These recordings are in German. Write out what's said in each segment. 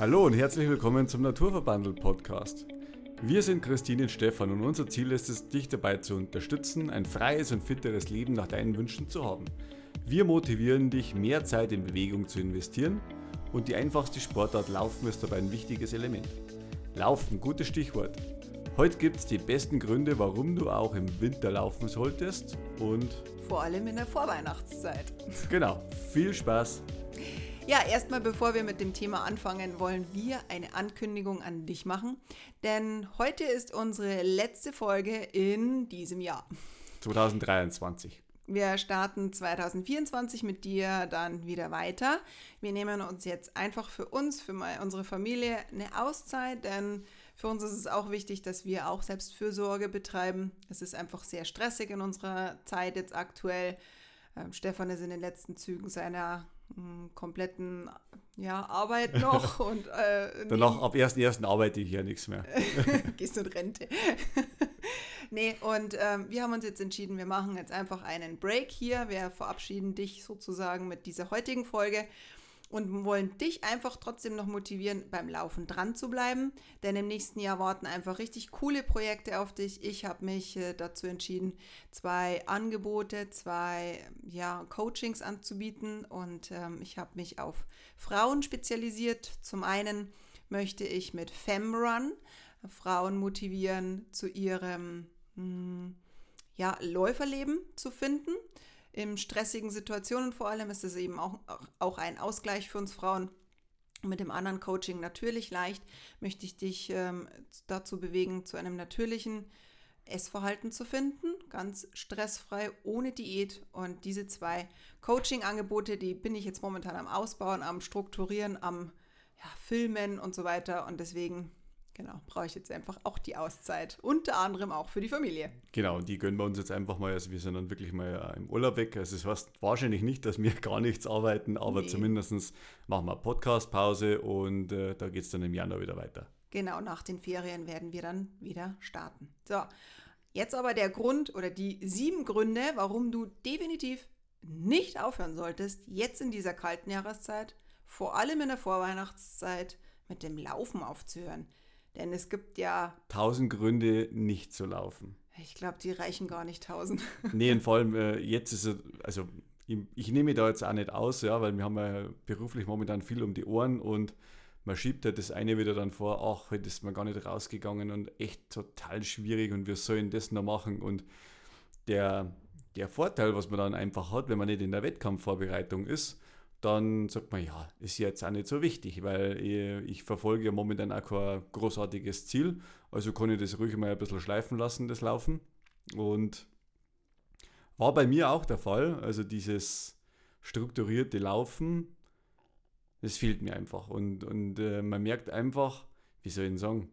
Hallo und herzlich willkommen zum Naturverbandel Podcast. Wir sind Christine und Stefan und unser Ziel ist es, dich dabei zu unterstützen, ein freies und fitteres Leben nach deinen Wünschen zu haben. Wir motivieren dich, mehr Zeit in Bewegung zu investieren und die einfachste Sportart Laufen ist dabei ein wichtiges Element. Laufen, gutes Stichwort. Heute gibt es die besten Gründe, warum du auch im Winter laufen solltest und vor allem in der Vorweihnachtszeit. Genau, viel Spaß! Ja, erstmal bevor wir mit dem Thema anfangen, wollen wir eine Ankündigung an dich machen. Denn heute ist unsere letzte Folge in diesem Jahr. 2023. Wir starten 2024 mit dir dann wieder weiter. Wir nehmen uns jetzt einfach für uns, für unsere Familie eine Auszeit, denn für uns ist es auch wichtig, dass wir auch Selbstfürsorge betreiben. Es ist einfach sehr stressig in unserer Zeit jetzt aktuell. Ähm, Stefan ist in den letzten Zügen seiner kompletten ja, Arbeit noch. und äh, Danach ab 1.1. arbeite ich ja nichts mehr. Gehst du in Rente. nee, und ähm, wir haben uns jetzt entschieden, wir machen jetzt einfach einen Break hier. Wir verabschieden dich sozusagen mit dieser heutigen Folge und wollen dich einfach trotzdem noch motivieren, beim Laufen dran zu bleiben. Denn im nächsten Jahr warten einfach richtig coole Projekte auf dich. Ich habe mich äh, dazu entschieden, zwei Angebote, zwei ja, Coachings anzubieten und ähm, ich habe mich auf Frauen spezialisiert. Zum einen möchte ich mit FemRun Frauen motivieren, zu ihrem mh, hm, ja, Läuferleben zu finden in stressigen Situationen vor allem ist es eben auch, auch ein Ausgleich für uns Frauen. Mit dem anderen Coaching natürlich leicht möchte ich dich ähm, dazu bewegen, zu einem natürlichen Essverhalten zu finden, ganz stressfrei, ohne Diät. Und diese zwei Coaching-Angebote, die bin ich jetzt momentan am Ausbauen, am Strukturieren, am ja, Filmen und so weiter. Und deswegen Genau, brauche ich jetzt einfach auch die Auszeit. Unter anderem auch für die Familie. Genau, die gönnen wir uns jetzt einfach mal. Also wir sind dann wirklich mal im Urlaub weg. Also es heißt wahrscheinlich nicht, dass wir gar nichts arbeiten, aber nee. zumindest machen wir Podcast-Pause und äh, da geht es dann im Januar wieder weiter. Genau, nach den Ferien werden wir dann wieder starten. So, jetzt aber der Grund oder die sieben Gründe, warum du definitiv nicht aufhören solltest, jetzt in dieser kalten Jahreszeit, vor allem in der Vorweihnachtszeit, mit dem Laufen aufzuhören. Denn es gibt ja. Tausend Gründe, nicht zu laufen. Ich glaube, die reichen gar nicht tausend. nee, und vor allem äh, jetzt ist es, also ich, ich nehme da jetzt auch nicht aus, ja, weil wir haben ja beruflich momentan viel um die Ohren und man schiebt ja das eine wieder dann vor, ach, heute ist man gar nicht rausgegangen und echt total schwierig und wir sollen das noch machen. Und der, der Vorteil, was man dann einfach hat, wenn man nicht in der Wettkampfvorbereitung ist, dann sagt man, ja, ist jetzt auch nicht so wichtig, weil ich, ich, verfolge ja momentan auch kein großartiges Ziel. Also kann ich das ruhig mal ein bisschen schleifen lassen, das Laufen. Und war bei mir auch der Fall. Also dieses strukturierte Laufen, das fehlt mir einfach. Und, und äh, man merkt einfach, wie soll ich sagen,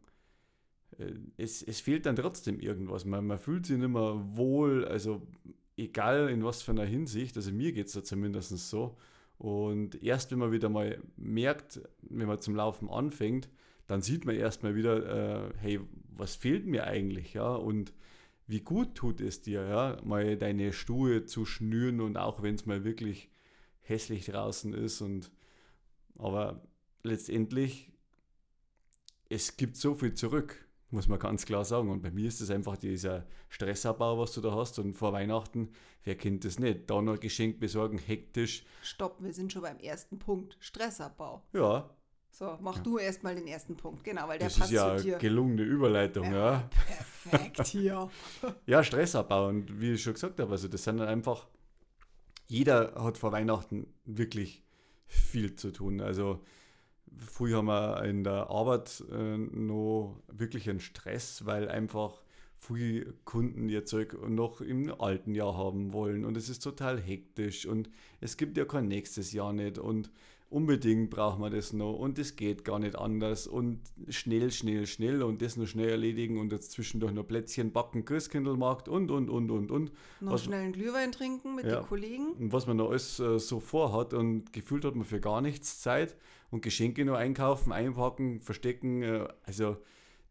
äh, es, es fehlt dann trotzdem irgendwas. Man, man fühlt sich nicht mehr wohl, also egal in was für einer Hinsicht, also mir geht es da zumindest so und erst wenn man wieder mal merkt, wenn man zum Laufen anfängt, dann sieht man erstmal wieder, äh, hey, was fehlt mir eigentlich, ja? Und wie gut tut es dir, ja, mal deine Schuhe zu schnüren und auch wenn es mal wirklich hässlich draußen ist und aber letztendlich es gibt so viel zurück muss man ganz klar sagen. Und bei mir ist es einfach dieser Stressabbau, was du da hast. Und vor Weihnachten, wer kennt das nicht? Da noch Geschenk besorgen, hektisch. Stopp, wir sind schon beim ersten Punkt. Stressabbau. Ja. So, mach ja. du erstmal den ersten Punkt, genau, weil der das passt ist ja zu dir. gelungene Überleitung, ja. ja. Perfekt hier. ja, Stressabbau. Und wie ich schon gesagt habe, also das sind dann einfach, jeder hat vor Weihnachten wirklich viel zu tun. Also Früher haben wir in der Arbeit äh, noch wirklich einen Stress, weil einfach viele Kunden ihr Zeug noch im alten Jahr haben wollen und es ist total hektisch und es gibt ja kein nächstes Jahr nicht und unbedingt braucht man das noch und es geht gar nicht anders und schnell, schnell, schnell und das noch schnell erledigen und jetzt zwischendurch noch Plätzchen backen, Christkindlmarkt und, und, und, und, und. Noch was, schnell einen Glühwein trinken mit ja, den Kollegen. Und was man noch alles äh, so vorhat und gefühlt hat man für gar nichts Zeit und Geschenke nur einkaufen, einpacken, verstecken, äh, also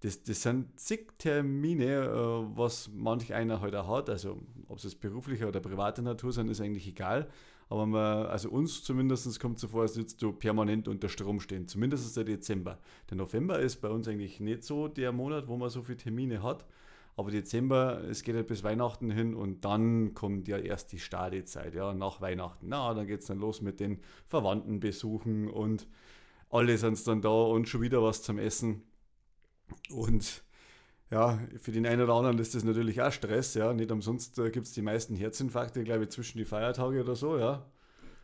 das, das sind zig Termine, äh, was manch einer heute halt hat. Also ob es beruflicher oder privater Natur sind, ist eigentlich egal. aber man, also uns zumindest kommt so vor, als würdest du permanent unter Strom stehen. Zumindest der Dezember. Der November ist bei uns eigentlich nicht so der Monat, wo man so viele Termine hat. Aber Dezember, es geht halt bis Weihnachten hin und dann kommt ja erst die Stadezeit, ja, nach Weihnachten. Na, dann geht es dann los mit den Verwandtenbesuchen und alle sind dann da und schon wieder was zum Essen. Und ja, für den einen oder anderen ist das natürlich auch Stress, ja. Nicht umsonst äh, gibt es die meisten Herzinfarkte, glaube ich, zwischen die Feiertage oder so, ja.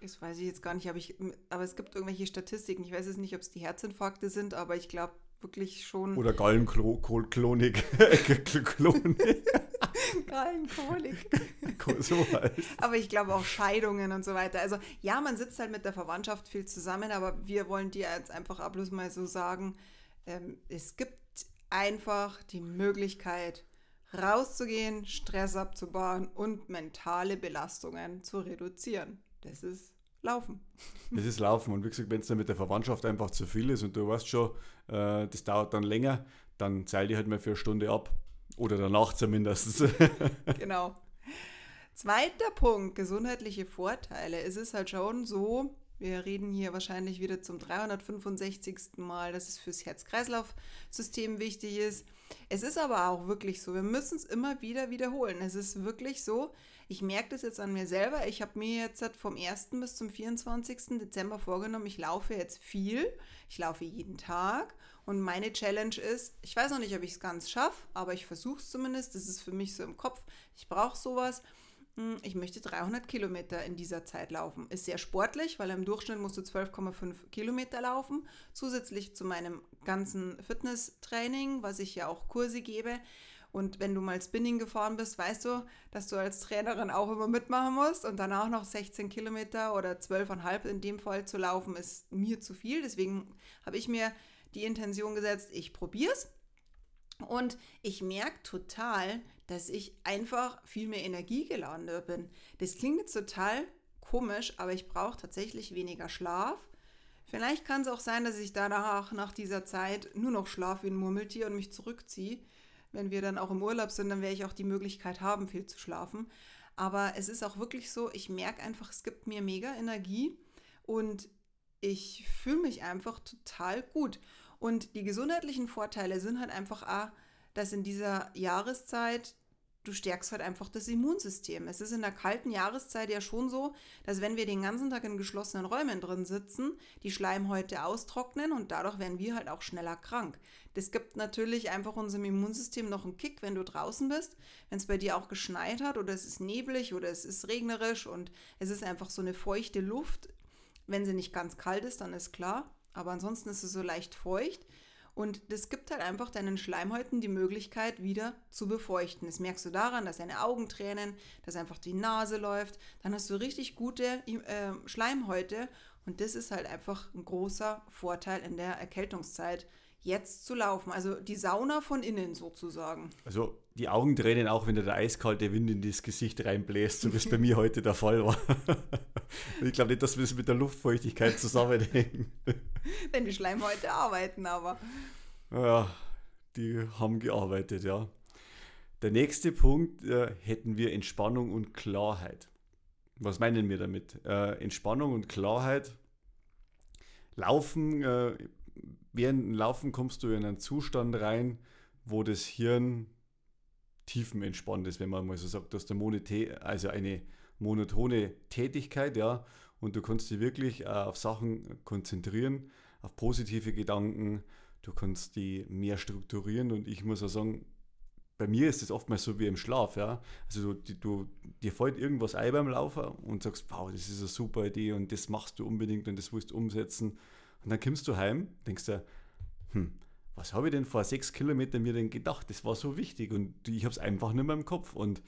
Das weiß ich jetzt gar nicht, aber, ich, aber es gibt irgendwelche Statistiken. Ich weiß jetzt nicht, ob es die Herzinfarkte sind, aber ich glaube wirklich schon. Oder Gallenklonik. Klonik. Gallenkolik. so. Aber ich glaube auch Scheidungen und so weiter. Also ja, man sitzt halt mit der Verwandtschaft viel zusammen, aber wir wollen dir jetzt einfach bloß mal so sagen, ähm, es gibt einfach die Möglichkeit, rauszugehen, Stress abzubauen und mentale Belastungen zu reduzieren. Das ist Laufen. Das ist Laufen. Und wie gesagt, wenn es dann mit der Verwandtschaft einfach zu viel ist und du weißt schon, äh, das dauert dann länger, dann zeil die halt mal für eine Stunde ab. Oder danach zumindest. genau. Zweiter Punkt, gesundheitliche Vorteile. Es ist halt schon so, wir reden hier wahrscheinlich wieder zum 365. Mal, dass es fürs Herz-Kreislauf-System wichtig ist. Es ist aber auch wirklich so, wir müssen es immer wieder wiederholen. Es ist wirklich so, ich merke das jetzt an mir selber. Ich habe mir jetzt vom 1. bis zum 24. Dezember vorgenommen, ich laufe jetzt viel. Ich laufe jeden Tag. Und meine Challenge ist, ich weiß noch nicht, ob ich es ganz schaffe, aber ich versuche es zumindest. Das ist für mich so im Kopf. Ich brauche sowas. Hm, ich möchte 300 Kilometer in dieser Zeit laufen. Ist sehr sportlich, weil im Durchschnitt musst du 12,5 Kilometer laufen. Zusätzlich zu meinem ganzen Fitnesstraining, was ich ja auch Kurse gebe. Und wenn du mal Spinning gefahren bist, weißt du, dass du als Trainerin auch immer mitmachen musst. Und danach noch 16 Kilometer oder 12,5 in dem Fall zu laufen, ist mir zu viel. Deswegen habe ich mir die Intention gesetzt, ich probiere es. Und ich merke total, dass ich einfach viel mehr energiegeladener bin. Das klingt jetzt total komisch, aber ich brauche tatsächlich weniger Schlaf. Vielleicht kann es auch sein, dass ich danach nach dieser Zeit nur noch schlafe wie ein Murmeltier und mich zurückziehe. Wenn wir dann auch im Urlaub sind, dann werde ich auch die Möglichkeit haben, viel zu schlafen. Aber es ist auch wirklich so, ich merke einfach, es gibt mir mega Energie und ich fühle mich einfach total gut. Und die gesundheitlichen Vorteile sind halt einfach, A, dass in dieser Jahreszeit du stärkst halt einfach das Immunsystem. Es ist in der kalten Jahreszeit ja schon so, dass wenn wir den ganzen Tag in geschlossenen Räumen drin sitzen, die Schleimhäute austrocknen und dadurch werden wir halt auch schneller krank. Das gibt natürlich einfach unserem Immunsystem noch einen Kick, wenn du draußen bist, wenn es bei dir auch geschneit hat oder es ist neblig oder es ist regnerisch und es ist einfach so eine feuchte Luft. Wenn sie nicht ganz kalt ist, dann ist klar, aber ansonsten ist es so leicht feucht und das gibt halt einfach deinen Schleimhäuten die Möglichkeit, wieder zu befeuchten. Das merkst du daran, dass deine Augen tränen, dass einfach die Nase läuft. Dann hast du richtig gute äh, Schleimhäute. Und das ist halt einfach ein großer Vorteil in der Erkältungszeit, jetzt zu laufen. Also die Sauna von innen sozusagen. Also die Augen tränen auch, wenn dir der eiskalte Wind in das Gesicht reinbläst, so wie es bei mir heute der Fall war. ich glaube nicht, dass wir es mit der Luftfeuchtigkeit zusammenhängen. Wenn die Schleimhäute arbeiten, aber. Ja, die haben gearbeitet, ja. Der nächste Punkt äh, hätten wir Entspannung und Klarheit. Was meinen wir damit? Äh, Entspannung und Klarheit. Laufen, äh, während dem Laufen kommst du in einen Zustand rein, wo das Hirn tiefenentspannt ist, wenn man mal so sagt, dass der Monete, also eine monotone Tätigkeit, ja, und du kannst dich wirklich äh, auf Sachen konzentrieren, auf positive Gedanken, du kannst die mehr strukturieren und ich muss auch sagen, bei mir ist es oftmals so wie im Schlaf, ja. Also du, du dir fällt irgendwas ein beim Laufen und sagst, wow, das ist eine super Idee und das machst du unbedingt und das willst du umsetzen. Und dann kommst du heim, denkst du, hm, was habe ich denn vor sechs Kilometern mir denn gedacht? Das war so wichtig und ich habe es einfach nicht mehr im Kopf. Und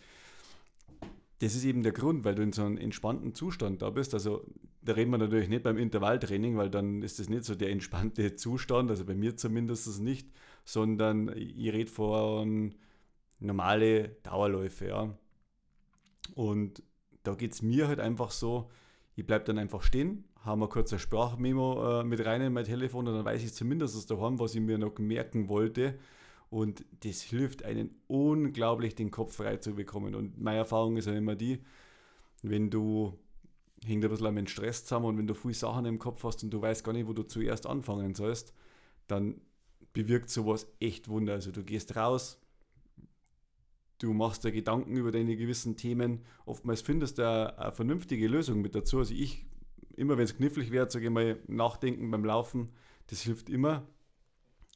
das ist eben der Grund, weil du in so einem entspannten Zustand da bist. Also da reden wir natürlich nicht beim Intervalltraining, weil dann ist das nicht so der entspannte Zustand, also bei mir zumindest nicht, sondern ich rede von normale Dauerläufe, ja. Und da geht es mir halt einfach so, ich bleibe dann einfach stehen, habe mir kurz ein Sprachmemo äh, mit rein in mein Telefon und dann weiß ich zumindest daheim, was ich mir noch merken wollte. Und das hilft einen unglaublich, den Kopf frei zu bekommen. Und meine Erfahrung ist ja immer die, wenn du hängt ein bisschen mit Stress zusammen und wenn du viele Sachen im Kopf hast und du weißt gar nicht, wo du zuerst anfangen sollst, dann bewirkt sowas echt Wunder. Also du gehst raus, du machst dir Gedanken über deine gewissen Themen, oftmals findest du eine, eine vernünftige Lösung mit dazu. Also ich, immer wenn es knifflig wird, sage ich mal, nachdenken beim Laufen, das hilft immer.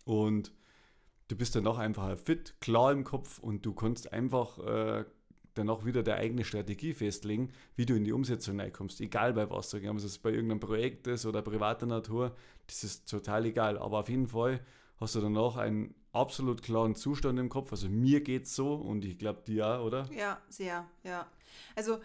Und du bist danach einfach fit, klar im Kopf und du kannst einfach äh, danach wieder deine eigene Strategie festlegen, wie du in die Umsetzung reinkommst. Egal bei was, sagen ob es bei irgendeinem Projekt ist oder privater Natur, das ist total egal. Aber auf jeden Fall hast du danach einen absolut klaren Zustand im Kopf. Also mir geht es so und ich glaube dir auch, oder? Ja, sehr, ja. Also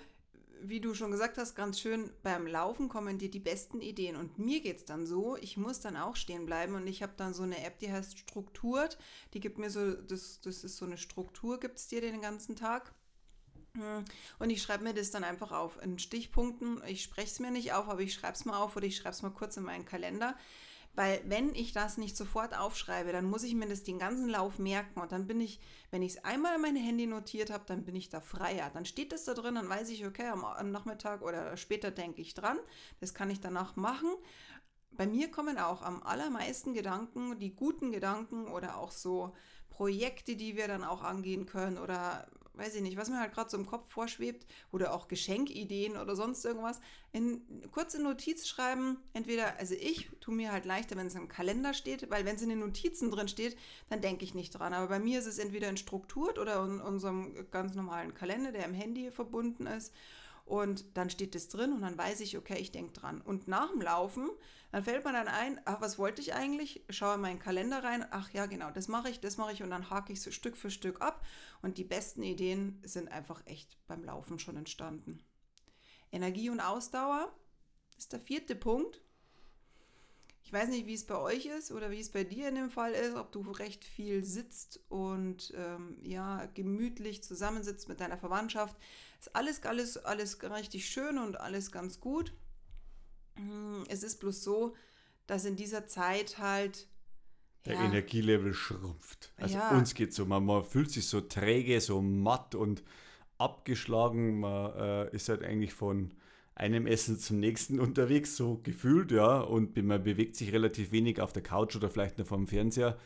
wie du schon gesagt hast, ganz schön, beim Laufen kommen dir die besten Ideen. Und mir geht es dann so, ich muss dann auch stehen bleiben und ich habe dann so eine App, die heißt Strukturiert. Die gibt mir so, das, das ist so eine Struktur, gibt es dir den ganzen Tag. Hm. Und ich schreibe mir das dann einfach auf in Stichpunkten. Ich spreche es mir nicht auf, aber ich schreibe es mal auf oder ich schreibe es mal kurz in meinen Kalender. Weil wenn ich das nicht sofort aufschreibe, dann muss ich mir das den ganzen Lauf merken. Und dann bin ich, wenn ich es einmal in mein Handy notiert habe, dann bin ich da freier. Dann steht das da drin, dann weiß ich, okay, am Nachmittag oder später denke ich dran. Das kann ich danach machen. Bei mir kommen auch am allermeisten Gedanken, die guten Gedanken oder auch so Projekte, die wir dann auch angehen können oder weiß ich nicht, was mir halt gerade so im Kopf vorschwebt oder auch Geschenkideen oder sonst irgendwas, in kurze Notiz schreiben. Entweder, also ich tue mir halt leichter, wenn es im Kalender steht, weil wenn es in den Notizen drin steht, dann denke ich nicht dran. Aber bei mir ist es entweder in Strukturt oder in unserem ganz normalen Kalender, der im Handy verbunden ist. Und dann steht es drin und dann weiß ich, okay, ich denke dran. Und nach dem Laufen, dann fällt mir dann ein, ach, was wollte ich eigentlich? Schaue in meinen Kalender rein, ach ja, genau, das mache ich, das mache ich und dann hake ich so Stück für Stück ab. Und die besten Ideen sind einfach echt beim Laufen schon entstanden. Energie und Ausdauer ist der vierte Punkt. Ich weiß nicht, wie es bei euch ist oder wie es bei dir in dem Fall ist, ob du recht viel sitzt und ähm, ja, gemütlich zusammensitzt mit deiner Verwandtschaft. Ist alles, alles, alles richtig schön und alles ganz gut. Hm, es ist bloß so, dass in dieser Zeit halt der ja, Energielevel schrumpft. Also ja. uns geht so, man, man, fühlt sich so träge, so matt und abgeschlagen. Man äh, ist halt eigentlich von einem Essen zum nächsten unterwegs, so gefühlt, ja. Und man bewegt sich relativ wenig auf der Couch oder vielleicht nur vom Fernseher.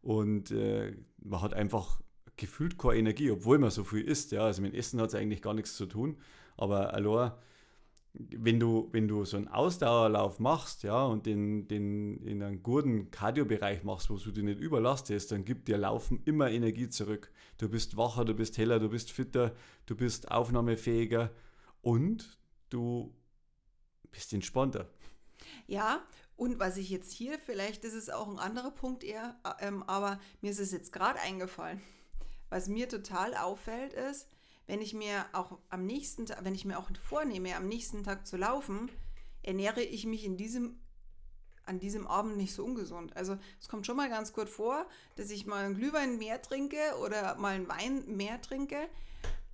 Und äh, man hat einfach gefühlt keine Energie, obwohl man so viel isst. Ja. Also mit Essen hat es eigentlich gar nichts zu tun. Aber allein, wenn du, wenn du so einen Ausdauerlauf machst, ja, und den, den in einen guten Cardio-Bereich machst, wo du dich nicht überlastest, dann gibt dir Laufen immer Energie zurück. Du bist wacher, du bist heller, du bist fitter, du bist aufnahmefähiger und du bist entspannter. Ja, und was ich jetzt hier, vielleicht ist es auch ein anderer Punkt eher, ähm, aber mir ist es jetzt gerade eingefallen. Was mir total auffällt ist, wenn ich mir auch am nächsten Tag, wenn ich mir auch vornehme, am nächsten Tag zu laufen, ernähre ich mich in diesem an diesem Abend nicht so ungesund. Also es kommt schon mal ganz gut vor, dass ich mal einen Glühwein mehr trinke oder mal einen Wein mehr trinke,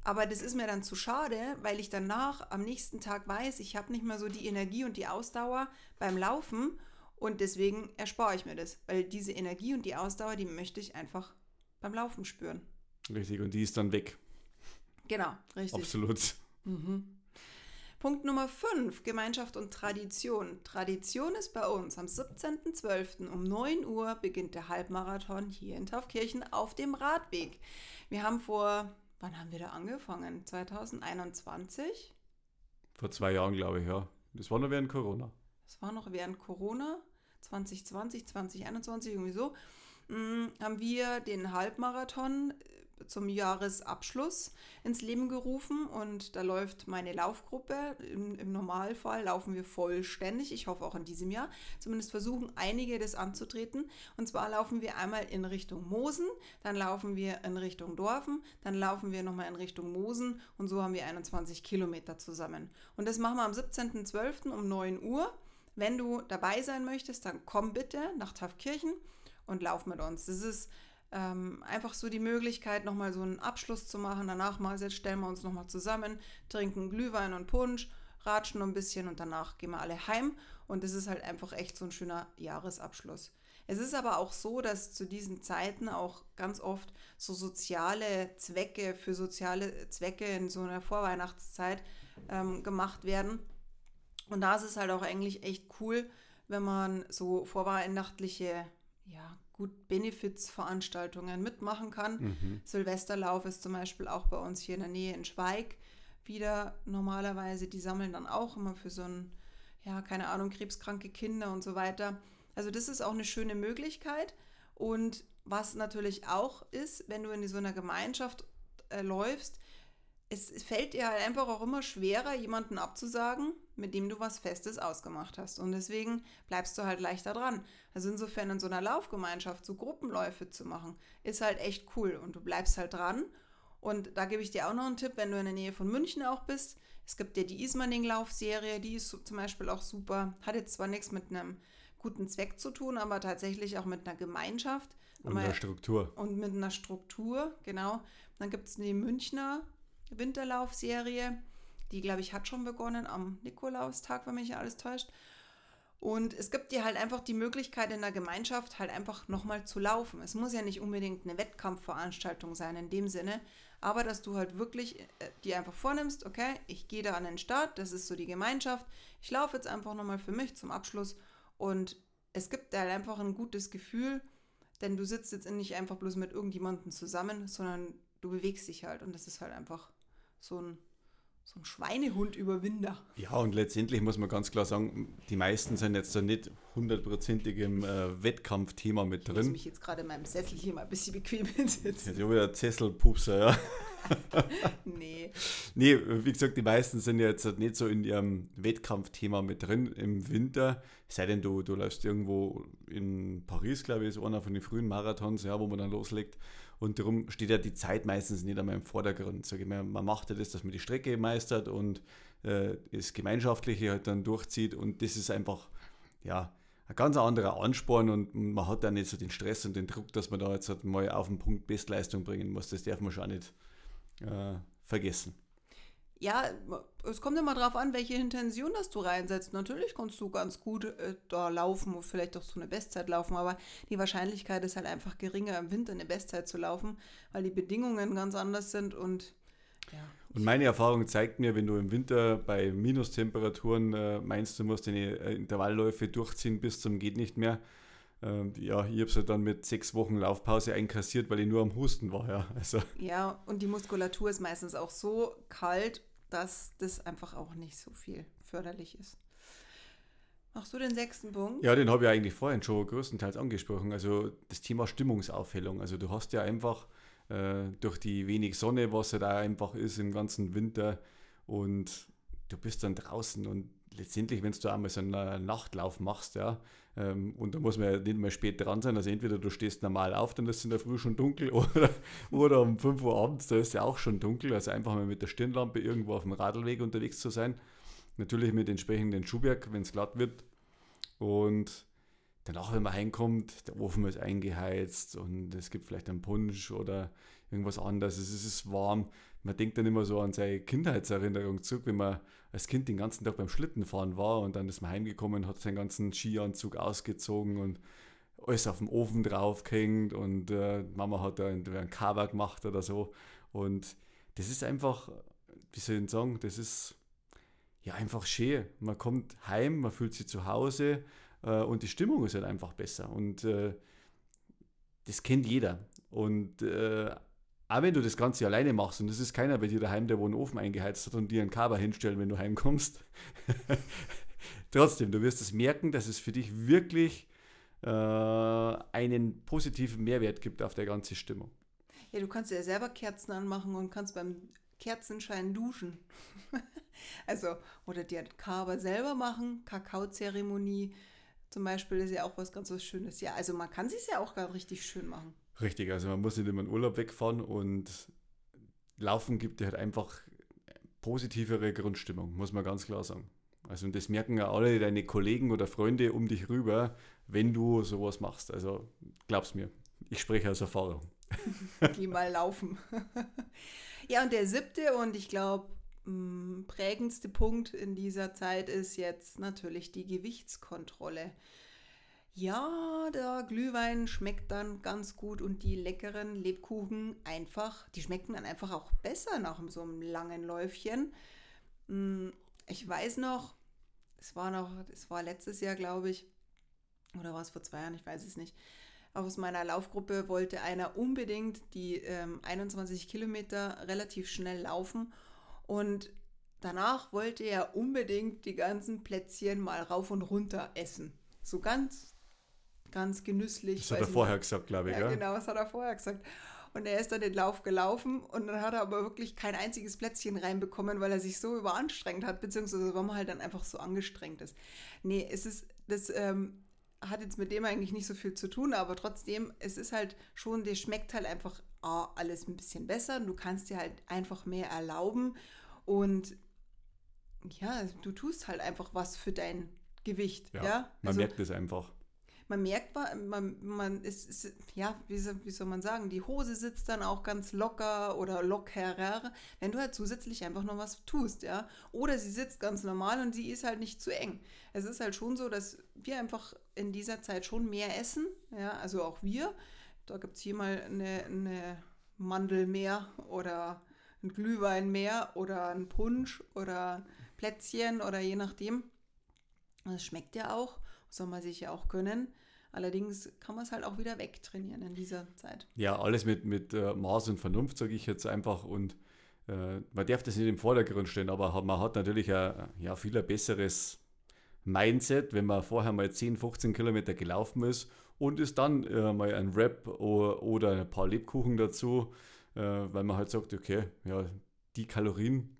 aber das ist mir dann zu schade, weil ich danach am nächsten Tag weiß, ich habe nicht mehr so die Energie und die Ausdauer beim Laufen und deswegen erspare ich mir das, weil diese Energie und die Ausdauer, die möchte ich einfach beim Laufen spüren. Richtig, und die ist dann weg. Genau, richtig. Absolut. Mhm. Punkt Nummer 5, Gemeinschaft und Tradition. Tradition ist bei uns am 17.12. um 9 Uhr beginnt der Halbmarathon hier in Taufkirchen auf dem Radweg. Wir haben vor Wann haben wir da angefangen? 2021? Vor zwei Jahren, glaube ich, ja. Das war noch während Corona. Das war noch während Corona, 2020, 2021, irgendwie so. Hm, haben wir den Halbmarathon zum Jahresabschluss ins Leben gerufen und da läuft meine Laufgruppe. Im, Im, Normalfall laufen wir vollständig. Ich hoffe auch in diesem Jahr. Zumindest versuchen einige das anzutreten. Und zwar laufen wir einmal in Richtung Mosen, dann laufen wir in Richtung Dorfen, dann laufen wir nochmal in Richtung Mosen und so haben wir 21 Kilometer zusammen. Und das machen wir am 17.12. um 9 Uhr. Wenn du dabei sein möchtest, dann komm bitte nach Taufkirchen und lauf mit uns. Das ist ähm, einfach so die Möglichkeit, nochmal so einen Abschluss zu machen. Danach mal stellen wir uns nochmal zusammen, trinken Glühwein und Punsch, ratschen ein bisschen und danach gehen wir alle heim. Und es ist halt einfach echt so ein schöner Jahresabschluss. Es ist aber auch so, dass zu diesen Zeiten auch ganz oft so soziale Zwecke für soziale Zwecke in so einer Vorweihnachtszeit ähm, gemacht werden. Und da ist es halt auch eigentlich echt cool, wenn man so vorweihnachtliche, ja, gut Benefits-Veranstaltungen mitmachen kann. Mhm. Silvesterlauf ist zum Beispiel auch bei uns hier in der Nähe in Schweig wieder normalerweise. Die sammeln dann auch immer für so ein, ja, keine Ahnung, krebskranke Kinder und so weiter. Also das ist auch eine schöne Möglichkeit. Und was natürlich auch ist, wenn du in so einer Gemeinschaft äh, läufst, es fällt dir halt einfach auch immer schwerer, jemanden abzusagen, mit dem du was Festes ausgemacht hast. Und deswegen bleibst du halt leichter dran. Also insofern in so einer Laufgemeinschaft so Gruppenläufe zu machen, ist halt echt cool. Und du bleibst halt dran. Und da gebe ich dir auch noch einen Tipp, wenn du in der Nähe von München auch bist. Es gibt ja die Ismaning-Laufserie, die ist zum Beispiel auch super. Hat jetzt zwar nichts mit einem guten Zweck zu tun, aber tatsächlich auch mit einer Gemeinschaft. Und einer Struktur. Und mit einer Struktur, genau. Dann gibt es die Münchner Winterlaufserie. Die, glaube ich, hat schon begonnen am Nikolaustag, wenn mich alles täuscht. Und es gibt dir halt einfach die Möglichkeit in der Gemeinschaft halt einfach nochmal zu laufen. Es muss ja nicht unbedingt eine Wettkampfveranstaltung sein in dem Sinne, aber dass du halt wirklich äh, dir einfach vornimmst, okay, ich gehe da an den Start, das ist so die Gemeinschaft. Ich laufe jetzt einfach nochmal für mich zum Abschluss und es gibt halt einfach ein gutes Gefühl, denn du sitzt jetzt nicht einfach bloß mit irgendjemandem zusammen, sondern du bewegst dich halt und das ist halt einfach so ein, so ein Schweinehund-Überwinder. Ja, und letztendlich muss man ganz klar sagen, die meisten sind jetzt da nicht hundertprozentig im äh, Wettkampfthema mit drin. Ich muss mich jetzt gerade in meinem Sessel hier mal ein bisschen bequem hinsetzen. Ja, wieder Sesselpupser, ja. nee. Nee, wie gesagt, die meisten sind ja jetzt nicht so in ihrem Wettkampfthema mit drin im Winter. Sei denn, du, du läufst irgendwo in Paris, glaube ich, ist einer von den frühen Marathons, ja, wo man dann loslegt. Und darum steht ja die Zeit meistens nicht einmal im Vordergrund. Ich mal, man macht ja das, dass man die Strecke meistert und äh, das Gemeinschaftliche halt dann durchzieht. Und das ist einfach, ja, ein ganz anderer Ansporn und man hat dann nicht so den Stress und den Druck, dass man da jetzt halt mal auf den Punkt Bestleistung bringen muss. Das darf man schon nicht äh, vergessen. Ja, es kommt immer darauf an, welche Intention das du reinsetzt. Natürlich kannst du ganz gut äh, da laufen und vielleicht auch so eine Bestzeit laufen, aber die Wahrscheinlichkeit ist halt einfach geringer, im Winter eine Bestzeit zu laufen, weil die Bedingungen ganz anders sind und ja. Und meine Erfahrung zeigt mir, wenn du im Winter bei Minustemperaturen äh, meinst, du musst deine äh, Intervallläufe durchziehen bis zum geht nicht mehr, ähm, ja, ich habe es dann mit sechs Wochen Laufpause einkassiert, weil ich nur am Husten war. Ja, also. ja, und die Muskulatur ist meistens auch so kalt dass das einfach auch nicht so viel förderlich ist. Machst du den sechsten Punkt? Ja, den habe ich eigentlich vorhin schon größtenteils angesprochen. Also das Thema Stimmungsaufhellung. Also du hast ja einfach äh, durch die wenig Sonne, was ja da einfach ist im ganzen Winter und du bist dann draußen und letztendlich, wenn du einmal so einen Nachtlauf machst, ja, ähm, und da muss man ja nicht mehr spät dran sein, also entweder du stehst normal auf, dann ist es in der Früh schon dunkel, oder, oder um 5 Uhr abends, da ist ja auch schon dunkel, also einfach mal mit der Stirnlampe irgendwo auf dem Radlweg unterwegs zu sein. Natürlich mit entsprechendem Schuhwerk, wenn es glatt wird. Und danach, wenn man heimkommt, der Ofen ist eingeheizt und es gibt vielleicht einen Punsch oder irgendwas anderes, es ist warm man denkt dann immer so an seine Kindheitserinnerung zurück, wenn man als Kind den ganzen Tag beim Schlittenfahren war und dann ist man heimgekommen, hat seinen ganzen Skianzug ausgezogen und alles auf dem Ofen draufgehängt und äh, Mama hat da einen Cover gemacht oder so. Und das ist einfach, wie soll ich sagen, das ist ja einfach schön. Man kommt heim, man fühlt sich zu Hause äh, und die Stimmung ist halt einfach besser. Und äh, das kennt jeder. Und auch wenn du das Ganze alleine machst und es ist keiner bei dir daheim, der wo einen Ofen eingeheizt hat und dir einen Cover hinstellen, wenn du heimkommst. Trotzdem, du wirst es merken, dass es für dich wirklich äh, einen positiven Mehrwert gibt auf der ganzen Stimmung. Ja, du kannst ja selber Kerzen anmachen und kannst beim Kerzenschein duschen. also, oder dir Cover selber machen, Kakaozeremonie zum Beispiel ist ja auch was ganz was Schönes. Ja, also man kann es ja auch gar richtig schön machen. Richtig, also man muss nicht immer in Urlaub wegfahren und Laufen gibt dir halt einfach positivere Grundstimmung, muss man ganz klar sagen. Also und das merken ja alle deine Kollegen oder Freunde um dich rüber, wenn du sowas machst. Also glaub's mir, ich spreche aus Erfahrung. Geh mal laufen. ja, und der siebte und ich glaube prägendste Punkt in dieser Zeit ist jetzt natürlich die Gewichtskontrolle. Ja, der Glühwein schmeckt dann ganz gut und die leckeren Lebkuchen einfach, die schmecken dann einfach auch besser nach so einem langen Läufchen. Hm, ich weiß noch, es war noch, es war letztes Jahr, glaube ich, oder war es vor zwei Jahren, ich weiß es nicht. Aus meiner Laufgruppe wollte einer unbedingt die ähm, 21 Kilometer relativ schnell laufen und danach wollte er unbedingt die ganzen Plätzchen mal rauf und runter essen. So ganz, ganz genüsslich. Das hat er vorher gesagt, glaube ich. Ja, ja, genau, das hat er vorher gesagt. Und er ist dann den Lauf gelaufen und dann hat er aber wirklich kein einziges Plätzchen reinbekommen, weil er sich so überanstrengt hat, beziehungsweise weil man halt dann einfach so angestrengt ist. Nee, es ist, das ähm, hat jetzt mit dem eigentlich nicht so viel zu tun, aber trotzdem, es ist halt schon, dir schmeckt halt einfach oh, alles ein bisschen besser. Du kannst dir halt einfach mehr erlauben und ja, du tust halt einfach was für dein Gewicht. Ja, ja? man also, merkt es einfach man merkt, man, man ist, ist ja, wie, wie soll man sagen, die Hose sitzt dann auch ganz locker oder lockerer, wenn du halt zusätzlich einfach noch was tust, ja. Oder sie sitzt ganz normal und sie ist halt nicht zu eng. Es ist halt schon so, dass wir einfach in dieser Zeit schon mehr essen, ja, also auch wir. Da gibt es hier mal eine, eine Mandel mehr oder ein Glühwein mehr oder ein Punsch oder Plätzchen oder je nachdem. Das schmeckt ja auch soll man sich ja auch gönnen. Allerdings kann man es halt auch wieder wegtrainieren in dieser Zeit. Ja, alles mit, mit äh, Maß und Vernunft, sage ich jetzt einfach. Und äh, man darf das nicht im Vordergrund stellen, aber man hat natürlich ein ja, viel ein besseres Mindset, wenn man vorher mal 10, 15 Kilometer gelaufen ist und ist dann äh, mal ein oder, oder ein paar Lebkuchen dazu, äh, weil man halt sagt, okay, ja, die Kalorien,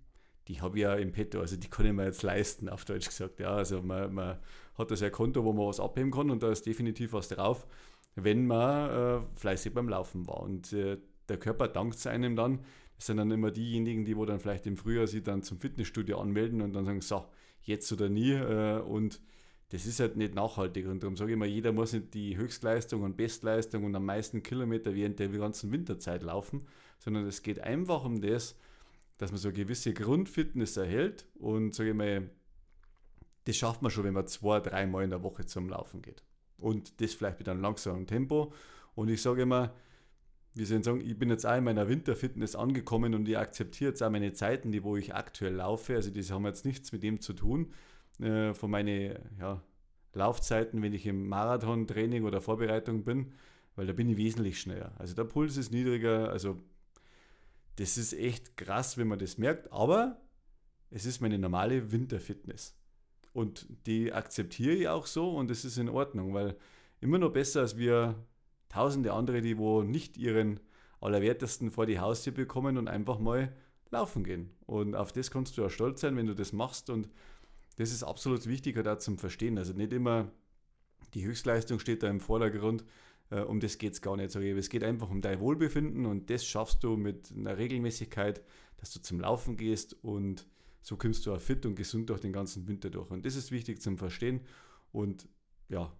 die habe ich ja im Petto, also die kann ich mir jetzt leisten, auf Deutsch gesagt. Ja, also man, man hat das ja Konto, wo man was abheben kann und da ist definitiv was drauf, wenn man äh, fleißig beim Laufen war. Und äh, der Körper dankt einem dann. Das sind dann immer diejenigen, die wo dann vielleicht im Frühjahr sich dann zum Fitnessstudio anmelden und dann sagen, so, jetzt oder nie. Äh, und das ist halt nicht nachhaltig. Und darum sage ich immer, jeder muss nicht die Höchstleistung und Bestleistung und am meisten Kilometer während der ganzen Winterzeit laufen, sondern es geht einfach um das, dass man so eine gewisse Grundfitness erhält und sage ich mal, das schafft man schon, wenn man zwei, dreimal in der Woche zum Laufen geht. Und das vielleicht mit einem langsamen Tempo. Und ich sage immer, wie soll ich sagen, ich bin jetzt auch in meiner Winterfitness angekommen und ich akzeptiere jetzt auch meine Zeiten, die wo ich aktuell laufe. Also das haben jetzt nichts mit dem zu tun. Äh, von meinen ja, Laufzeiten, wenn ich im Marathon-Training oder Vorbereitung bin, weil da bin ich wesentlich schneller. Also der Puls ist niedriger, also das ist echt krass, wenn man das merkt, aber es ist meine normale Winterfitness. Und die akzeptiere ich auch so und es ist in Ordnung, weil immer noch besser als wir tausende andere, die wo nicht ihren Allerwertesten vor die Haustür bekommen und einfach mal laufen gehen. Und auf das kannst du ja stolz sein, wenn du das machst. Und das ist absolut wichtig da zum Verstehen. Also nicht immer die Höchstleistung steht da im Vordergrund, äh, um das geht es gar nicht. Es geht einfach um dein Wohlbefinden und das schaffst du mit einer Regelmäßigkeit, dass du zum Laufen gehst und so kommst du auch fit und gesund durch den ganzen Winter durch. Und das ist wichtig zum Verstehen. Und ja,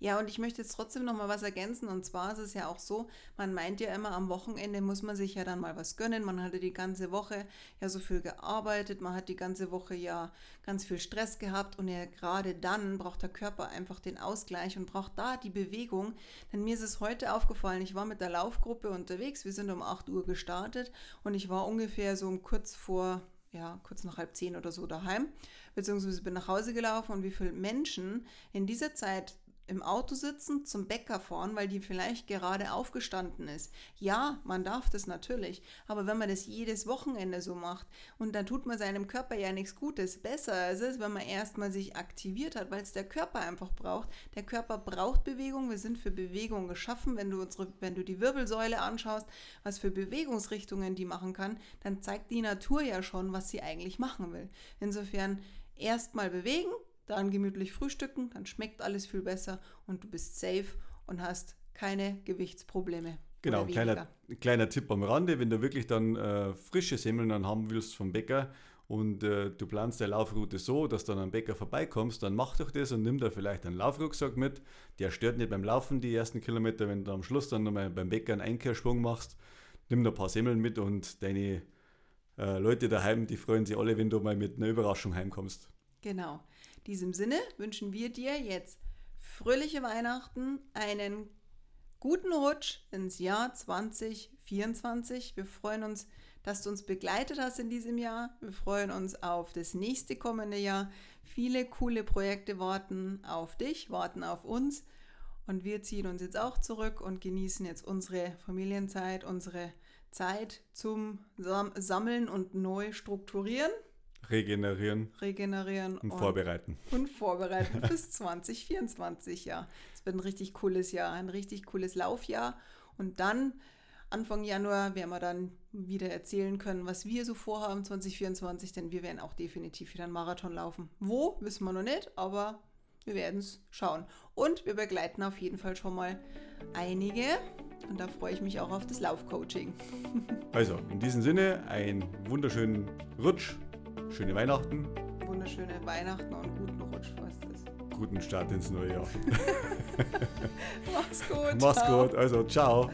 ja, und ich möchte jetzt trotzdem noch mal was ergänzen. Und zwar ist es ja auch so, man meint ja immer, am Wochenende muss man sich ja dann mal was gönnen. Man hatte die ganze Woche ja so viel gearbeitet, man hat die ganze Woche ja ganz viel Stress gehabt. Und ja, gerade dann braucht der Körper einfach den Ausgleich und braucht da die Bewegung. Denn mir ist es heute aufgefallen, ich war mit der Laufgruppe unterwegs. Wir sind um 8 Uhr gestartet und ich war ungefähr so um kurz vor ja, kurz nach halb zehn oder so daheim, beziehungsweise bin nach Hause gelaufen und wie viele Menschen in dieser Zeit im Auto sitzen, zum Bäcker fahren, weil die vielleicht gerade aufgestanden ist. Ja, man darf das natürlich, aber wenn man das jedes Wochenende so macht und dann tut man seinem Körper ja nichts Gutes. Besser ist es, wenn man erstmal sich aktiviert hat, weil es der Körper einfach braucht. Der Körper braucht Bewegung, wir sind für Bewegung geschaffen. Wenn du, unsere, wenn du die Wirbelsäule anschaust, was für Bewegungsrichtungen die machen kann, dann zeigt die Natur ja schon, was sie eigentlich machen will. Insofern erstmal bewegen, dann gemütlich frühstücken, dann schmeckt alles viel besser und du bist safe und hast keine Gewichtsprobleme. Genau, kleiner, kleiner Tipp am Rande, wenn du wirklich dann äh, frische Semmeln dann haben willst vom Bäcker und äh, du planst deine Laufroute so, dass du dann am Bäcker vorbeikommst, dann mach doch das und nimm da vielleicht einen Laufrucksack mit. Der stört nicht beim Laufen die ersten Kilometer, wenn du am Schluss dann nochmal beim Bäcker einen Einkehrschwung machst, nimm da ein paar Semmeln mit und deine äh, Leute daheim, die freuen sich alle, wenn du mal mit einer Überraschung heimkommst. Genau diesem Sinne wünschen wir dir jetzt fröhliche Weihnachten, einen guten Rutsch ins Jahr 2024. Wir freuen uns, dass du uns begleitet hast in diesem Jahr. Wir freuen uns auf das nächste kommende Jahr. Viele coole Projekte warten auf dich, warten auf uns. Und wir ziehen uns jetzt auch zurück und genießen jetzt unsere Familienzeit, unsere Zeit zum Sammeln und neu strukturieren. Regenerieren. Regenerieren. Und, und vorbereiten. Und vorbereiten bis 2024, ja. Es wird ein richtig cooles Jahr, ein richtig cooles Laufjahr. Und dann, Anfang Januar, werden wir dann wieder erzählen können, was wir so vorhaben 2024, denn wir werden auch definitiv wieder einen Marathon laufen. Wo, wissen wir noch nicht, aber wir werden es schauen. Und wir begleiten auf jeden Fall schon mal einige. Und da freue ich mich auch auf das Laufcoaching. Also, in diesem Sinne, einen wunderschönen Rutsch, schöne Weihnachten. Wunderschöne Weihnachten und guten Rutsch, was das. Guten Start ins neue Jahr. Mach's gut. Mach's ciao. gut, also ciao.